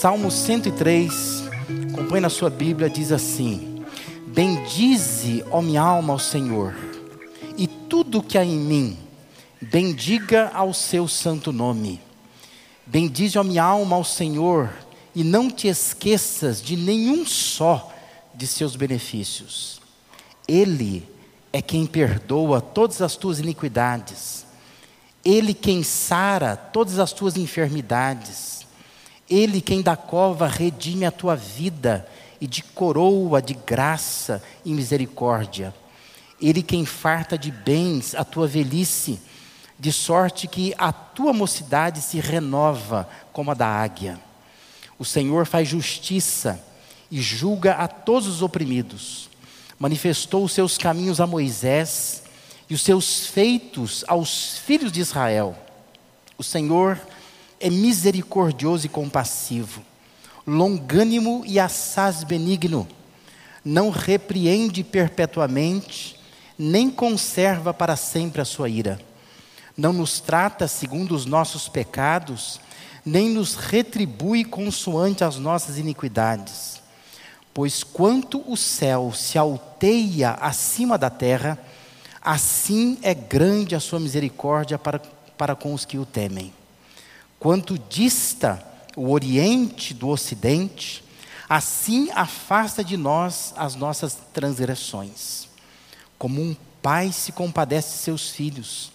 Salmo 103, acompanhe na sua Bíblia, diz assim: Bendize, ó minha alma, ao Senhor, e tudo que há em mim, bendiga ao seu santo nome. Bendize, ó minha alma, ao Senhor, e não te esqueças de nenhum só de seus benefícios. Ele é quem perdoa todas as tuas iniquidades, Ele quem sara todas as tuas enfermidades, Ele quem da cova redime a tua vida e de coroa de graça e misericórdia. Ele quem farta de bens a tua velhice, de sorte que a tua mocidade se renova como a da águia. O Senhor faz justiça e julga a todos os oprimidos. Manifestou os seus caminhos a Moisés e os seus feitos aos filhos de Israel. O Senhor é misericordioso e compassivo, longânimo e assaz benigno, não repreende perpetuamente, nem conserva para sempre a sua ira. Não nos trata segundo os nossos pecados, nem nos retribui consoante as nossas iniquidades. Pois quanto o céu se alteia acima da terra, assim é grande a sua misericórdia para, para com os que o temem. Quanto dista o Oriente do Ocidente, assim afasta de nós as nossas transgressões. Como um pai se compadece de seus filhos,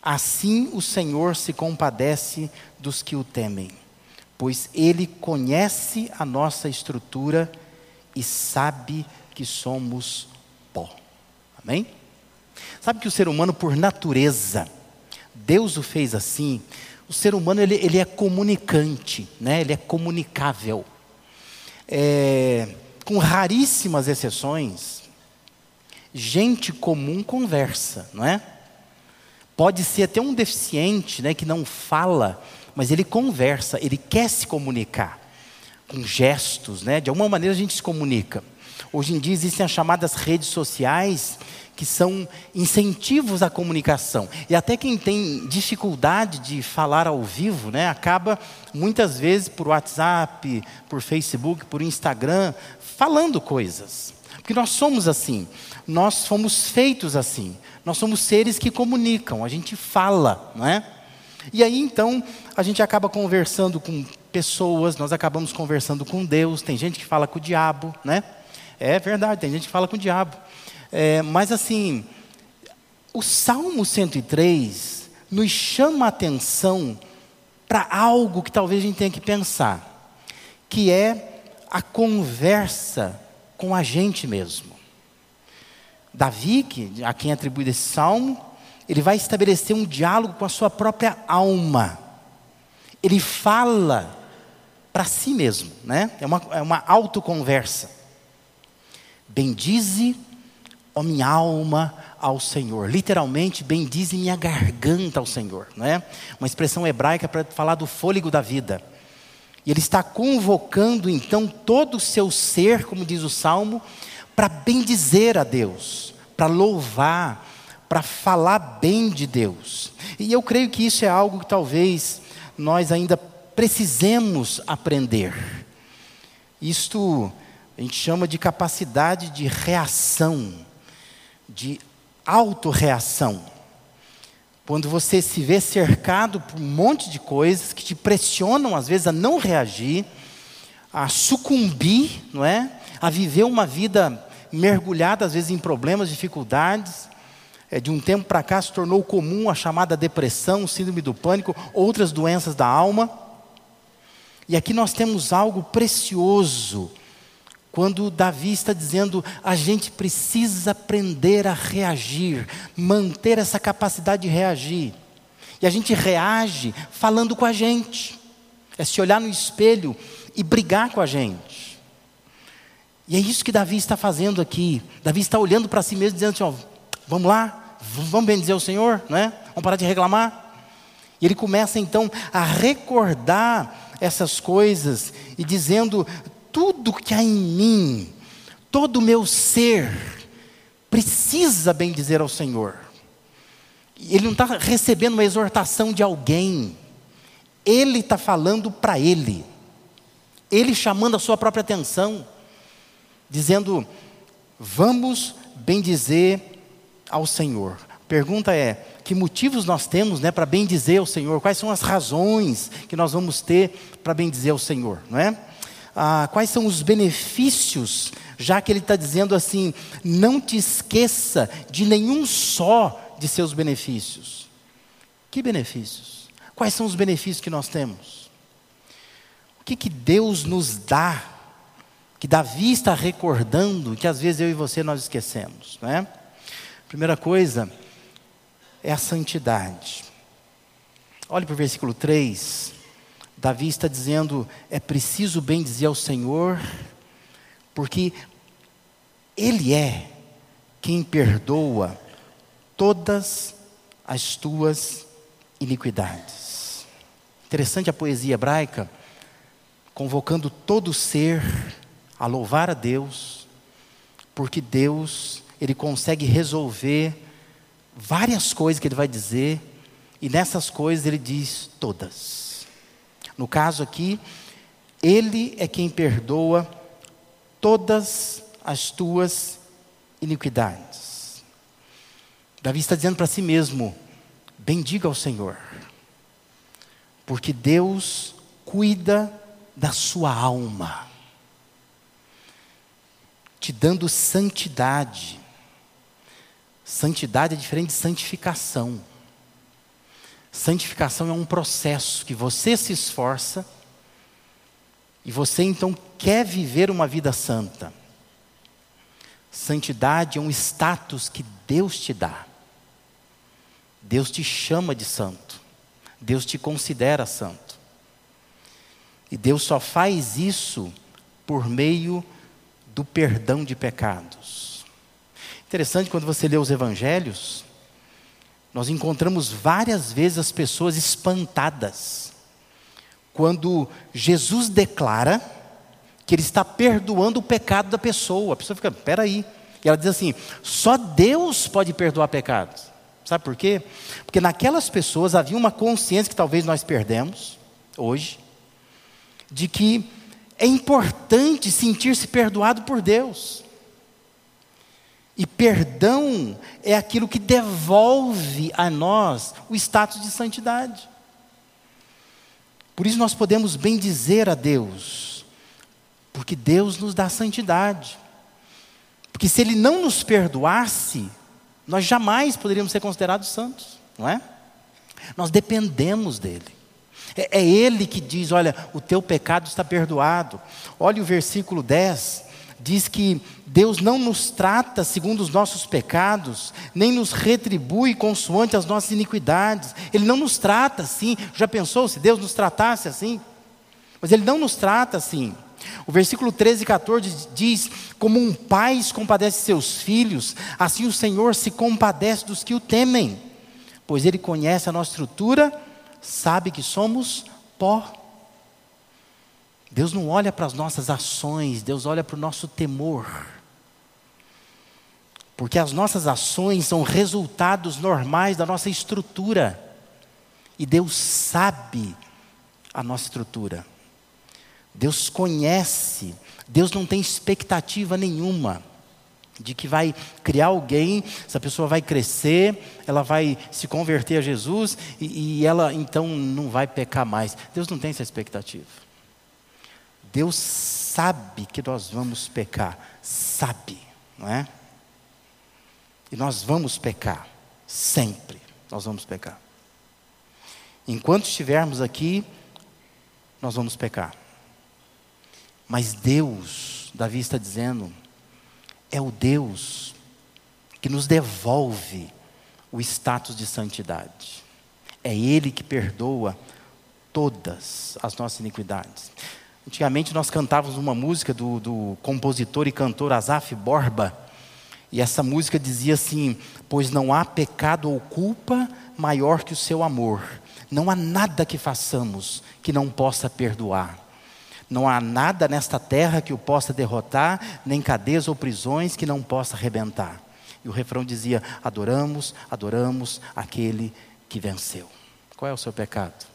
assim o Senhor se compadece dos que o temem, pois ele conhece a nossa estrutura e sabe que somos pó. Amém? Sabe que o ser humano, por natureza, Deus o fez assim. O ser humano ele, ele é comunicante, né? ele é comunicável. É, com raríssimas exceções, gente comum conversa, não é? Pode ser até um deficiente né, que não fala, mas ele conversa, ele quer se comunicar com gestos, né? De alguma maneira a gente se comunica. Hoje em dia existem as chamadas redes sociais que são incentivos à comunicação. E até quem tem dificuldade de falar ao vivo, né, acaba muitas vezes por WhatsApp, por Facebook, por Instagram, falando coisas. Porque nós somos assim, nós fomos feitos assim. Nós somos seres que comunicam, a gente fala, não é? E aí então a gente acaba conversando com pessoas, nós acabamos conversando com Deus. Tem gente que fala com o diabo, né? É verdade, tem gente que fala com o diabo. É, mas assim, o Salmo 103 nos chama a atenção para algo que talvez a gente tenha que pensar, que é a conversa com a gente mesmo. Davi, que, a quem atribui esse salmo, ele vai estabelecer um diálogo com a sua própria alma. Ele fala para si mesmo, né? É uma, é uma autoconversa. Bendize, ó minha alma, ao Senhor. Literalmente, bendize minha garganta ao Senhor, não é? Uma expressão hebraica para falar do fôlego da vida. E ele está convocando então todo o seu ser, como diz o salmo, para bendizer a Deus, para louvar, para falar bem de Deus. E eu creio que isso é algo que talvez nós ainda precisemos aprender. Isto a gente chama de capacidade de reação, de autorreação. Quando você se vê cercado por um monte de coisas que te pressionam às vezes a não reagir, a sucumbir, não é? A viver uma vida mergulhada às vezes em problemas, dificuldades. É, de um tempo para cá se tornou comum a chamada depressão, síndrome do pânico, outras doenças da alma. E aqui nós temos algo precioso, quando Davi está dizendo a gente precisa aprender a reagir, manter essa capacidade de reagir. E a gente reage falando com a gente, é se olhar no espelho e brigar com a gente. E é isso que Davi está fazendo aqui. Davi está olhando para si mesmo, dizendo assim: ó, vamos lá, vamos bendizer o Senhor, não é? Vamos parar de reclamar. E ele começa então a recordar essas coisas e dizendo: tudo que há em mim, todo o meu ser, precisa bendizer ao Senhor. Ele não está recebendo uma exortação de alguém, ele está falando para ele. Ele chamando a sua própria atenção, dizendo: Vamos bendizer ao Senhor. Pergunta é: que motivos nós temos né, para bendizer ao Senhor? Quais são as razões que nós vamos ter para bendizer ao Senhor? Não é? Ah, quais são os benefícios, já que Ele está dizendo assim: não te esqueça de nenhum só de seus benefícios. Que benefícios? Quais são os benefícios que nós temos? O que, que Deus nos dá, que Davi está recordando, que às vezes eu e você nós esquecemos, não é? Primeira coisa é a santidade. Olhe para o versículo 3. Davi está dizendo: é preciso bem dizer ao Senhor, porque Ele é quem perdoa todas as tuas iniquidades. Interessante a poesia hebraica, convocando todo ser a louvar a Deus, porque Deus, Ele consegue resolver várias coisas que Ele vai dizer, e nessas coisas Ele diz todas. No caso aqui, Ele é quem perdoa todas as tuas iniquidades. Davi está dizendo para si mesmo: bendiga ao Senhor, porque Deus cuida da sua alma, te dando santidade. Santidade é diferente de santificação. Santificação é um processo que você se esforça e você então quer viver uma vida santa. Santidade é um status que Deus te dá. Deus te chama de santo. Deus te considera santo. E Deus só faz isso por meio do perdão de pecados. Interessante quando você lê os evangelhos, nós encontramos várias vezes as pessoas espantadas quando Jesus declara que ele está perdoando o pecado da pessoa. A pessoa fica, peraí. E ela diz assim: só Deus pode perdoar pecados. Sabe por quê? Porque naquelas pessoas havia uma consciência que talvez nós perdemos hoje, de que é importante sentir-se perdoado por Deus. E perdão é aquilo que devolve a nós o status de santidade. Por isso nós podemos bem dizer a Deus, porque Deus nos dá santidade. Porque se Ele não nos perdoasse, nós jamais poderíamos ser considerados santos, não é? Nós dependemos dele. É, é, Ele que diz: olha, o teu pecado está perdoado. Olha o versículo 10, diz que Deus não nos trata segundo os nossos pecados, nem nos retribui consoante as nossas iniquidades. Ele não nos trata assim. Já pensou se Deus nos tratasse assim? Mas Ele não nos trata assim. O versículo 13 e 14 diz: Como um pai se compadece seus filhos, assim o Senhor se compadece dos que o temem, pois Ele conhece a nossa estrutura, sabe que somos pó. Deus não olha para as nossas ações, Deus olha para o nosso temor. Porque as nossas ações são resultados normais da nossa estrutura. E Deus sabe a nossa estrutura. Deus conhece, Deus não tem expectativa nenhuma de que vai criar alguém, essa pessoa vai crescer, ela vai se converter a Jesus e, e ela então não vai pecar mais. Deus não tem essa expectativa. Deus sabe que nós vamos pecar, sabe, não é? E nós vamos pecar, sempre nós vamos pecar. Enquanto estivermos aqui, nós vamos pecar. Mas Deus, Davi está dizendo, é o Deus que nos devolve o status de santidade. É Ele que perdoa todas as nossas iniquidades. Antigamente nós cantávamos uma música do, do compositor e cantor Azaf Borba, e essa música dizia assim: Pois não há pecado ou culpa maior que o seu amor, não há nada que façamos que não possa perdoar. Não há nada nesta terra que o possa derrotar, nem cadeias ou prisões que não possa arrebentar. E o refrão dizia: Adoramos, adoramos aquele que venceu. Qual é o seu pecado?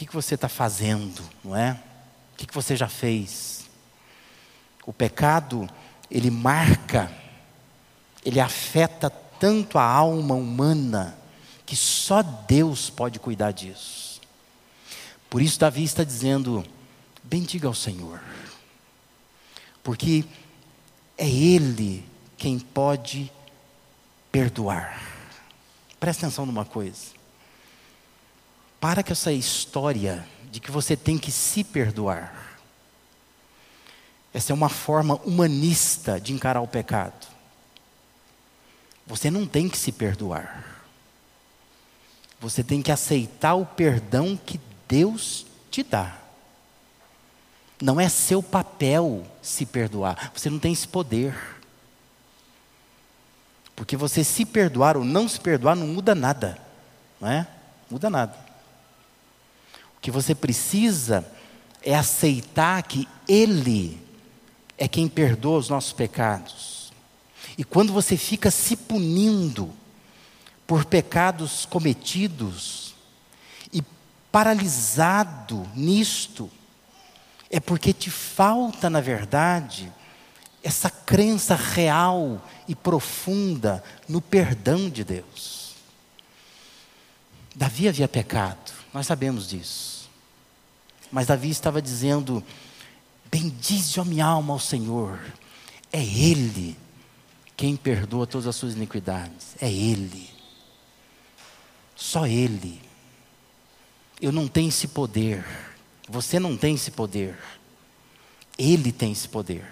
Que, que você está fazendo, não é? O que, que você já fez? O pecado, ele marca, ele afeta tanto a alma humana, que só Deus pode cuidar disso. Por isso, Davi está dizendo: bendiga ao Senhor, porque é Ele quem pode perdoar. Presta atenção numa coisa. Para com essa história de que você tem que se perdoar. Essa é uma forma humanista de encarar o pecado. Você não tem que se perdoar. Você tem que aceitar o perdão que Deus te dá. Não é seu papel se perdoar. Você não tem esse poder. Porque você se perdoar ou não se perdoar não muda nada. Não é? Muda nada. Que você precisa é aceitar que Ele é quem perdoa os nossos pecados. E quando você fica se punindo por pecados cometidos e paralisado nisto, é porque te falta, na verdade, essa crença real e profunda no perdão de Deus. Davi havia pecado, nós sabemos disso. Mas Davi estava dizendo: Bendize a minha alma ao Senhor. É Ele quem perdoa todas as suas iniquidades. É Ele. Só Ele. Eu não tenho esse poder. Você não tem esse poder. Ele tem esse poder.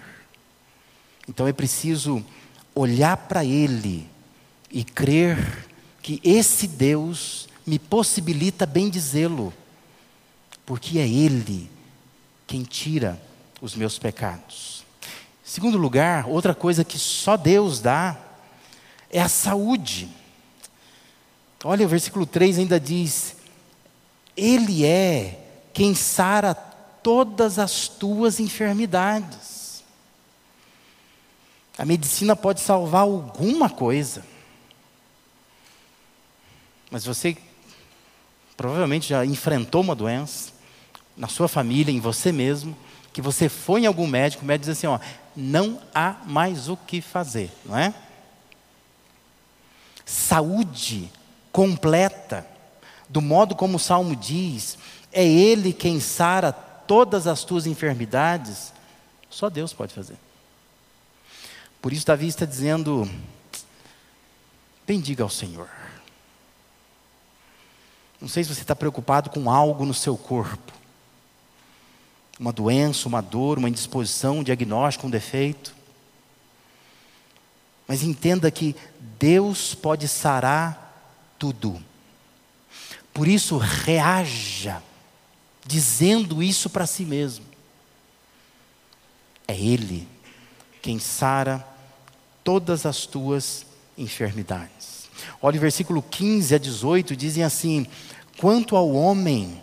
Então é preciso olhar para Ele e crer que esse Deus me possibilita bem dizê-lo porque é Ele quem tira os meus pecados. Segundo lugar, outra coisa que só Deus dá é a saúde. Olha, o versículo 3 ainda diz: Ele é quem sara todas as tuas enfermidades. A medicina pode salvar alguma coisa, mas você provavelmente já enfrentou uma doença, na sua família, em você mesmo, que você foi em algum médico, o médico diz assim: ó, não há mais o que fazer, não é? Saúde completa, do modo como o salmo diz, é Ele quem sara todas as tuas enfermidades, só Deus pode fazer. Por isso, Davi está dizendo: bendiga ao Senhor. Não sei se você está preocupado com algo no seu corpo uma doença, uma dor, uma indisposição, um diagnóstico, um defeito. Mas entenda que Deus pode sarar tudo. Por isso, reaja, dizendo isso para si mesmo. É Ele quem sara todas as tuas enfermidades. Olha o versículo 15 a 18, dizem assim: Quanto ao homem,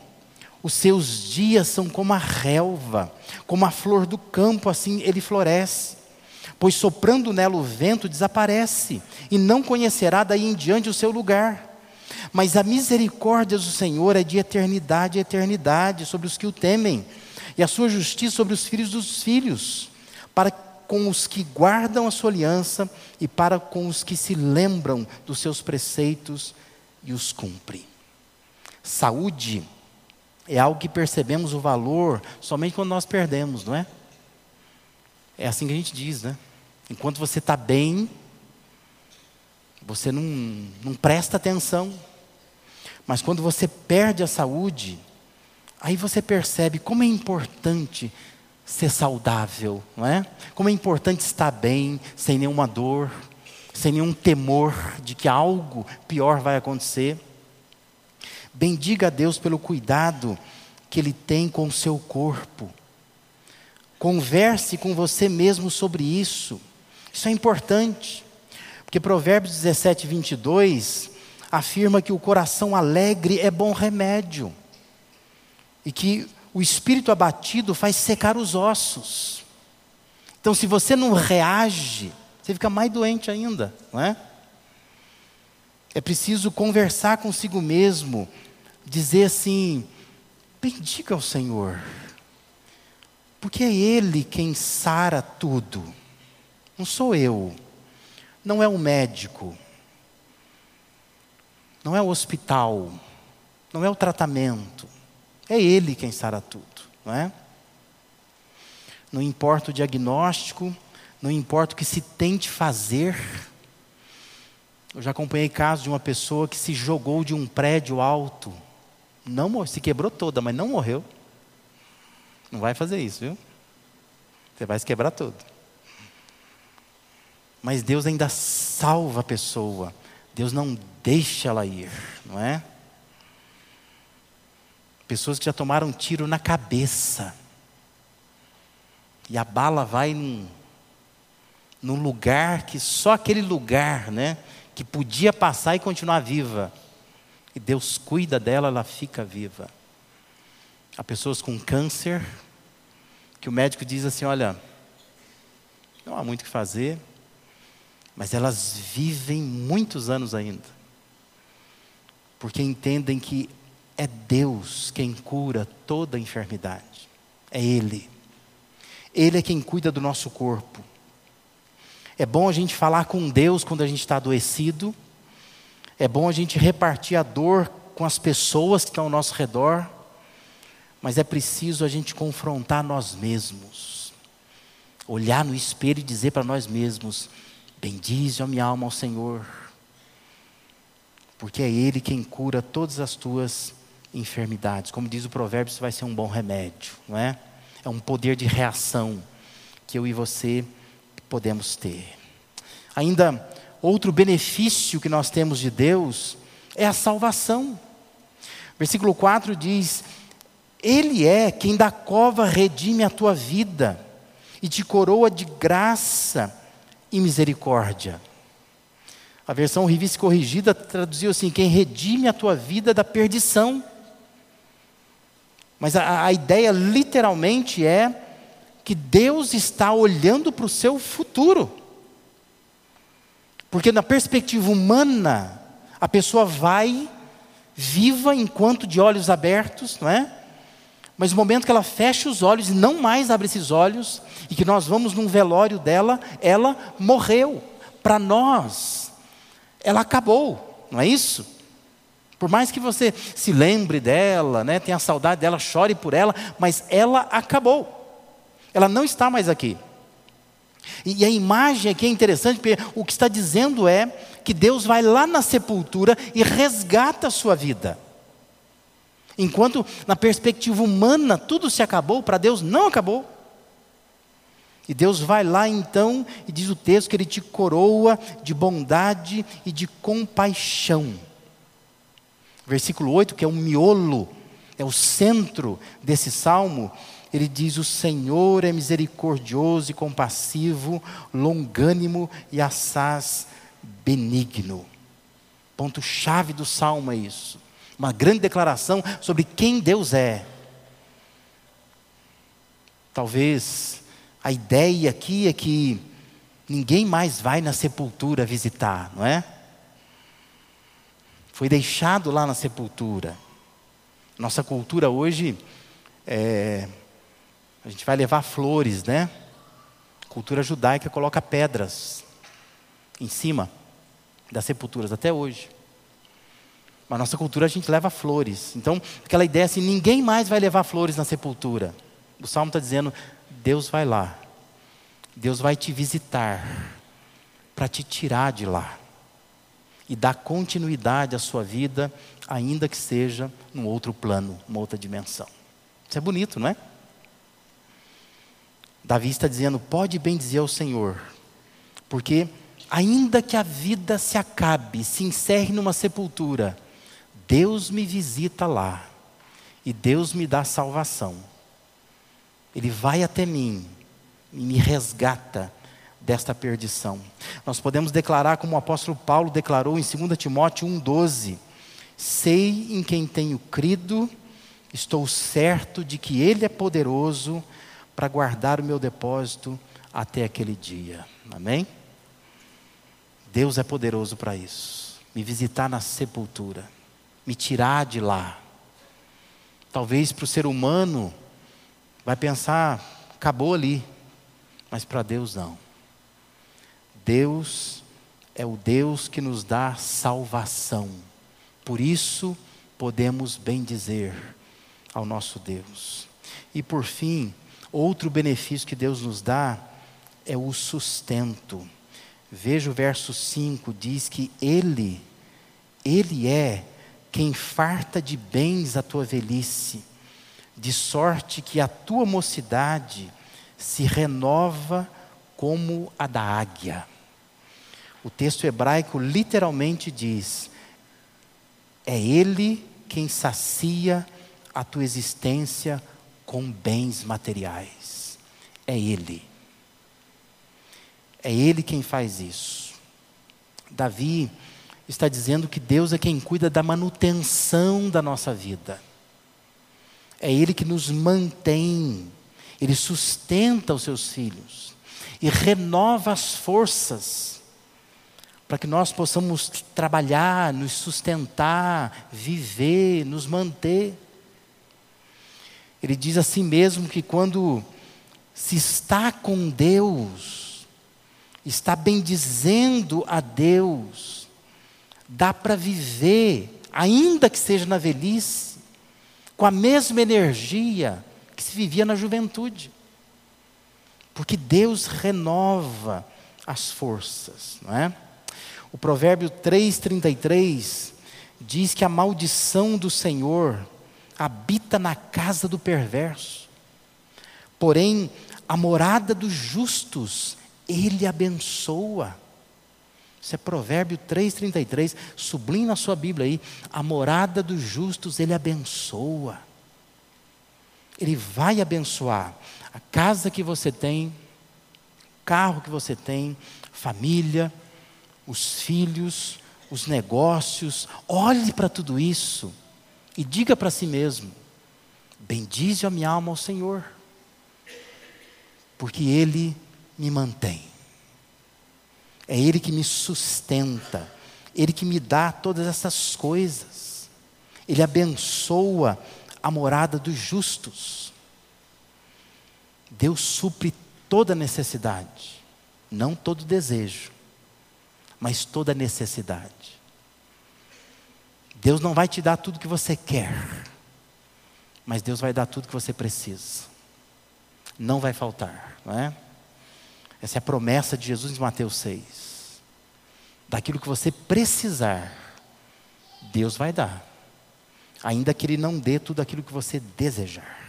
os seus dias são como a relva, como a flor do campo, assim ele floresce. Pois soprando nela o vento desaparece, e não conhecerá daí em diante o seu lugar. Mas a misericórdia do Senhor é de eternidade a eternidade sobre os que o temem, e a sua justiça sobre os filhos dos filhos, para com os que guardam a sua aliança e para com os que se lembram dos seus preceitos e os cumprem. Saúde é algo que percebemos o valor somente quando nós perdemos, não é? É assim que a gente diz, né? Enquanto você está bem, você não, não presta atenção. Mas quando você perde a saúde, aí você percebe como é importante ser saudável, não é? Como é importante estar bem, sem nenhuma dor, sem nenhum temor de que algo pior vai acontecer. Bendiga a Deus pelo cuidado que Ele tem com o seu corpo. Converse com você mesmo sobre isso. Isso é importante. Porque Provérbios 17, 22 afirma que o coração alegre é bom remédio. E que o espírito abatido faz secar os ossos. Então, se você não reage, você fica mais doente ainda, não é? É preciso conversar consigo mesmo dizer assim: bendiga o Senhor, porque é Ele quem sara tudo, não sou eu, não é o médico, não é o hospital, não é o tratamento, é Ele quem sara tudo, não é? Não importa o diagnóstico, não importa o que se tente fazer. Eu já acompanhei casos de uma pessoa que se jogou de um prédio alto, não se quebrou toda, mas não morreu. Não vai fazer isso, viu? Você vai se quebrar todo. Mas Deus ainda salva a pessoa. Deus não deixa ela ir, não é? Pessoas que já tomaram um tiro na cabeça. E a bala vai num, num lugar que só aquele lugar, né? Que podia passar e continuar viva. E Deus cuida dela, ela fica viva. Há pessoas com câncer, que o médico diz assim: olha, não há muito o que fazer, mas elas vivem muitos anos ainda, porque entendem que é Deus quem cura toda enfermidade, é Ele. Ele é quem cuida do nosso corpo. É bom a gente falar com Deus quando a gente está adoecido, é bom a gente repartir a dor com as pessoas que estão ao nosso redor, mas é preciso a gente confrontar nós mesmos, olhar no espelho e dizer para nós mesmos: Bendize a minha alma ao Senhor, porque é Ele quem cura todas as tuas enfermidades. Como diz o provérbio, isso vai ser um bom remédio, não é? É um poder de reação que eu e você podemos ter. Ainda outro benefício que nós temos de Deus é a salvação. Versículo 4 diz: Ele é quem da cova redime a tua vida e te coroa de graça e misericórdia. A versão revista corrigida traduziu assim: quem redime a tua vida da perdição. Mas a, a ideia literalmente é que Deus está olhando para o seu futuro. Porque na perspectiva humana, a pessoa vai viva enquanto de olhos abertos, não é? Mas no momento que ela fecha os olhos e não mais abre esses olhos, e que nós vamos num velório dela, ela morreu. Para nós, ela acabou, não é isso? Por mais que você se lembre dela, né, tenha saudade dela, chore por ela, mas ela acabou. Ela não está mais aqui. E a imagem aqui é interessante, porque o que está dizendo é que Deus vai lá na sepultura e resgata a sua vida. Enquanto na perspectiva humana tudo se acabou, para Deus não acabou. E Deus vai lá então e diz o texto que Ele te coroa de bondade e de compaixão versículo 8, que é o miolo, é o centro desse salmo, ele diz: O Senhor é misericordioso e compassivo, longânimo e assaz benigno. Ponto-chave do salmo é isso. Uma grande declaração sobre quem Deus é. Talvez a ideia aqui é que ninguém mais vai na sepultura visitar, não é? Foi deixado lá na sepultura. Nossa cultura hoje, é, a gente vai levar flores, né? Cultura judaica coloca pedras em cima das sepulturas, até hoje. Mas nossa cultura a gente leva flores. Então, aquela ideia assim, ninguém mais vai levar flores na sepultura. O Salmo está dizendo, Deus vai lá. Deus vai te visitar para te tirar de lá e dar continuidade à sua vida, ainda que seja num outro plano, numa outra dimensão. Isso é bonito, não é? Davi está dizendo: pode bem dizer ao Senhor, porque ainda que a vida se acabe, se encerre numa sepultura, Deus me visita lá e Deus me dá salvação. Ele vai até mim e me resgata desta perdição. Nós podemos declarar, como o apóstolo Paulo declarou em 2 Timóteo 1,12: Sei em quem tenho crido, estou certo de que Ele é poderoso para guardar o meu depósito até aquele dia. Amém? Deus é poderoso para isso. Me visitar na sepultura, me tirar de lá. Talvez para o ser humano vai pensar, acabou ali. Mas para Deus não. Deus é o Deus que nos dá salvação. Por isso podemos bem dizer ao nosso Deus. E por fim, outro benefício que Deus nos dá é o sustento. Veja o verso 5, diz que Ele, Ele é quem farta de bens a tua velhice, de sorte que a tua mocidade se renova como a da águia. O texto hebraico literalmente diz: é Ele quem sacia a tua existência com bens materiais. É Ele. É Ele quem faz isso. Davi está dizendo que Deus é quem cuida da manutenção da nossa vida. É Ele que nos mantém, Ele sustenta os seus filhos e renova as forças para que nós possamos trabalhar, nos sustentar, viver, nos manter. Ele diz assim mesmo que quando se está com Deus, está bendizendo a Deus, dá para viver, ainda que seja na velhice, com a mesma energia que se vivia na juventude. Porque Deus renova as forças, não é? O provérbio 3,33 diz que a maldição do Senhor habita na casa do perverso, porém a morada dos justos ele abençoa. Isso é Provérbio 3,33. Sublinhe na sua Bíblia aí. A morada dos justos ele abençoa. Ele vai abençoar a casa que você tem, carro que você tem, família, os filhos, os negócios. Olhe para tudo isso e diga para si mesmo: Bendize a minha alma ao Senhor, porque Ele me mantém, é Ele que me sustenta, Ele que me dá todas essas coisas, Ele abençoa a morada dos justos. Deus supre toda necessidade, não todo desejo mas toda necessidade. Deus não vai te dar tudo que você quer, mas Deus vai dar tudo que você precisa. Não vai faltar, não é? Essa é a promessa de Jesus em Mateus 6. Daquilo que você precisar, Deus vai dar. Ainda que Ele não dê tudo aquilo que você desejar.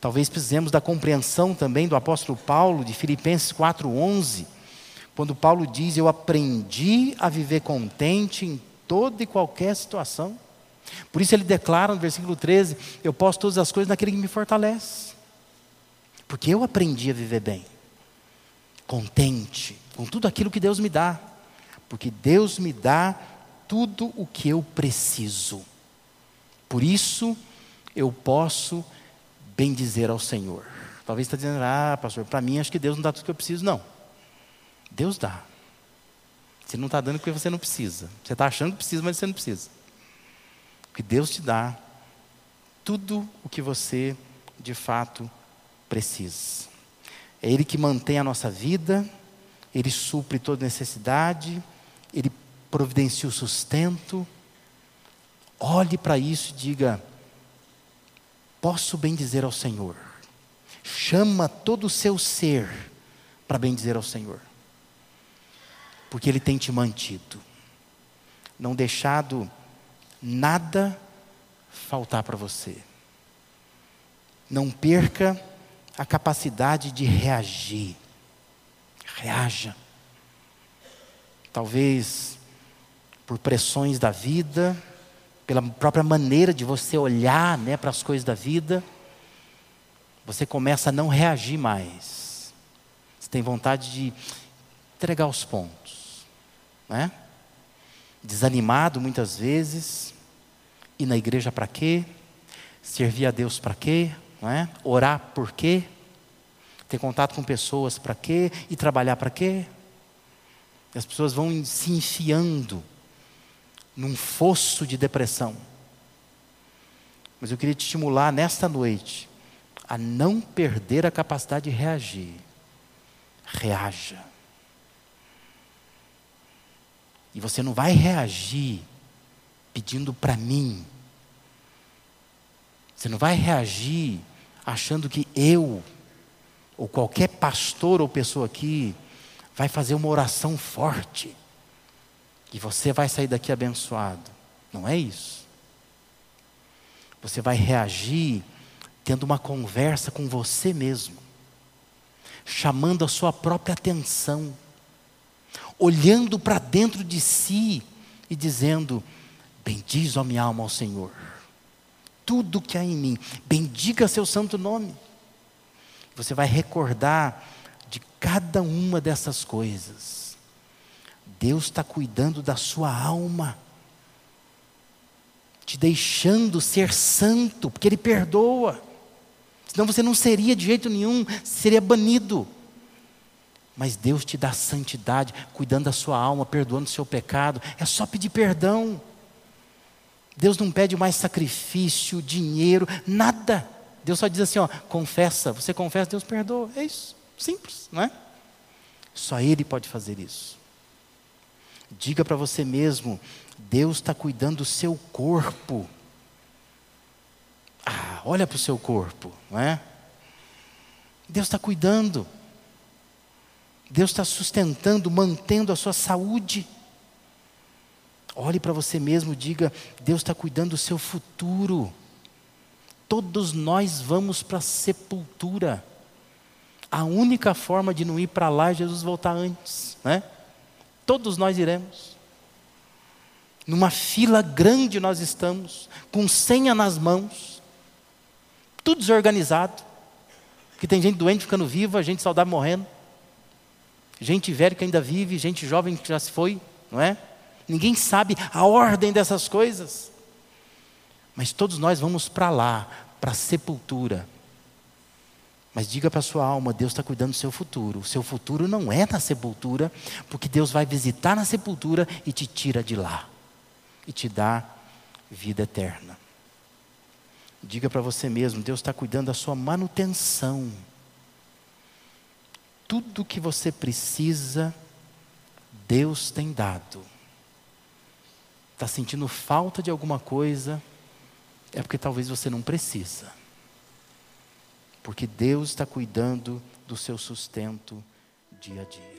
Talvez precisemos da compreensão também do apóstolo Paulo, de Filipenses 4,11 quando Paulo diz: Eu aprendi a viver contente em toda e qualquer situação. Por isso ele declara no versículo 13: Eu posso todas as coisas naquele que me fortalece. Porque eu aprendi a viver bem, contente com tudo aquilo que Deus me dá. Porque Deus me dá tudo o que eu preciso. Por isso eu posso bendizer ao Senhor. Talvez está dizendo, ah, pastor, para mim acho que Deus não dá tudo o que eu preciso. Não. Deus dá. Você não está dando porque você não precisa. Você está achando que precisa, mas você não precisa. Porque Deus te dá tudo o que você de fato precisa. É Ele que mantém a nossa vida, Ele supre toda necessidade, Ele providencia o sustento. Olhe para isso e diga: posso bem dizer ao Senhor. Chama todo o seu ser para bem dizer ao Senhor porque Ele tem te mantido, não deixado nada faltar para você. Não perca a capacidade de reagir. Reaja. Talvez por pressões da vida, pela própria maneira de você olhar né, para as coisas da vida, você começa a não reagir mais. Você tem vontade de entregar os pontos né? desanimado muitas vezes, ir na igreja para quê? Servir a Deus para quê? É? Orar por quê? Ter contato com pessoas para quê? E trabalhar para quê? E as pessoas vão se enfiando num fosso de depressão. Mas eu queria te estimular nesta noite a não perder a capacidade de reagir. Reaja. E você não vai reagir pedindo para mim. Você não vai reagir achando que eu, ou qualquer pastor ou pessoa aqui, vai fazer uma oração forte. E você vai sair daqui abençoado. Não é isso. Você vai reagir tendo uma conversa com você mesmo, chamando a sua própria atenção, olhando para dentro de si e dizendo: Bendiz, ó minha alma, ao Senhor, tudo que há em mim, bendiga seu santo nome. Você vai recordar de cada uma dessas coisas. Deus está cuidando da sua alma, te deixando ser santo, porque Ele perdoa. Senão você não seria de jeito nenhum, seria banido. Mas Deus te dá santidade, cuidando da sua alma, perdoando o seu pecado. É só pedir perdão. Deus não pede mais sacrifício, dinheiro, nada. Deus só diz assim: ó, confessa. Você confessa, Deus perdoa. É isso. Simples, não é? Só Ele pode fazer isso. Diga para você mesmo: Deus está cuidando do seu corpo. Ah, olha para o seu corpo, não é? Deus está cuidando. Deus está sustentando, mantendo a sua saúde. Olhe para você mesmo, diga: Deus está cuidando do seu futuro. Todos nós vamos para a sepultura. A única forma de não ir para lá é Jesus voltar antes, né? Todos nós iremos. Numa fila grande nós estamos, com senha nas mãos tudo desorganizado. Que tem gente doente ficando viva, gente saudável morrendo. Gente velha que ainda vive, gente jovem que já se foi, não é? Ninguém sabe a ordem dessas coisas. Mas todos nós vamos para lá, para a sepultura. Mas diga para a sua alma: Deus está cuidando do seu futuro. O seu futuro não é na sepultura, porque Deus vai visitar na sepultura e te tira de lá e te dá vida eterna. Diga para você mesmo: Deus está cuidando da sua manutenção. Tudo que você precisa, Deus tem dado. Está sentindo falta de alguma coisa, é porque talvez você não precisa. Porque Deus está cuidando do seu sustento dia a dia.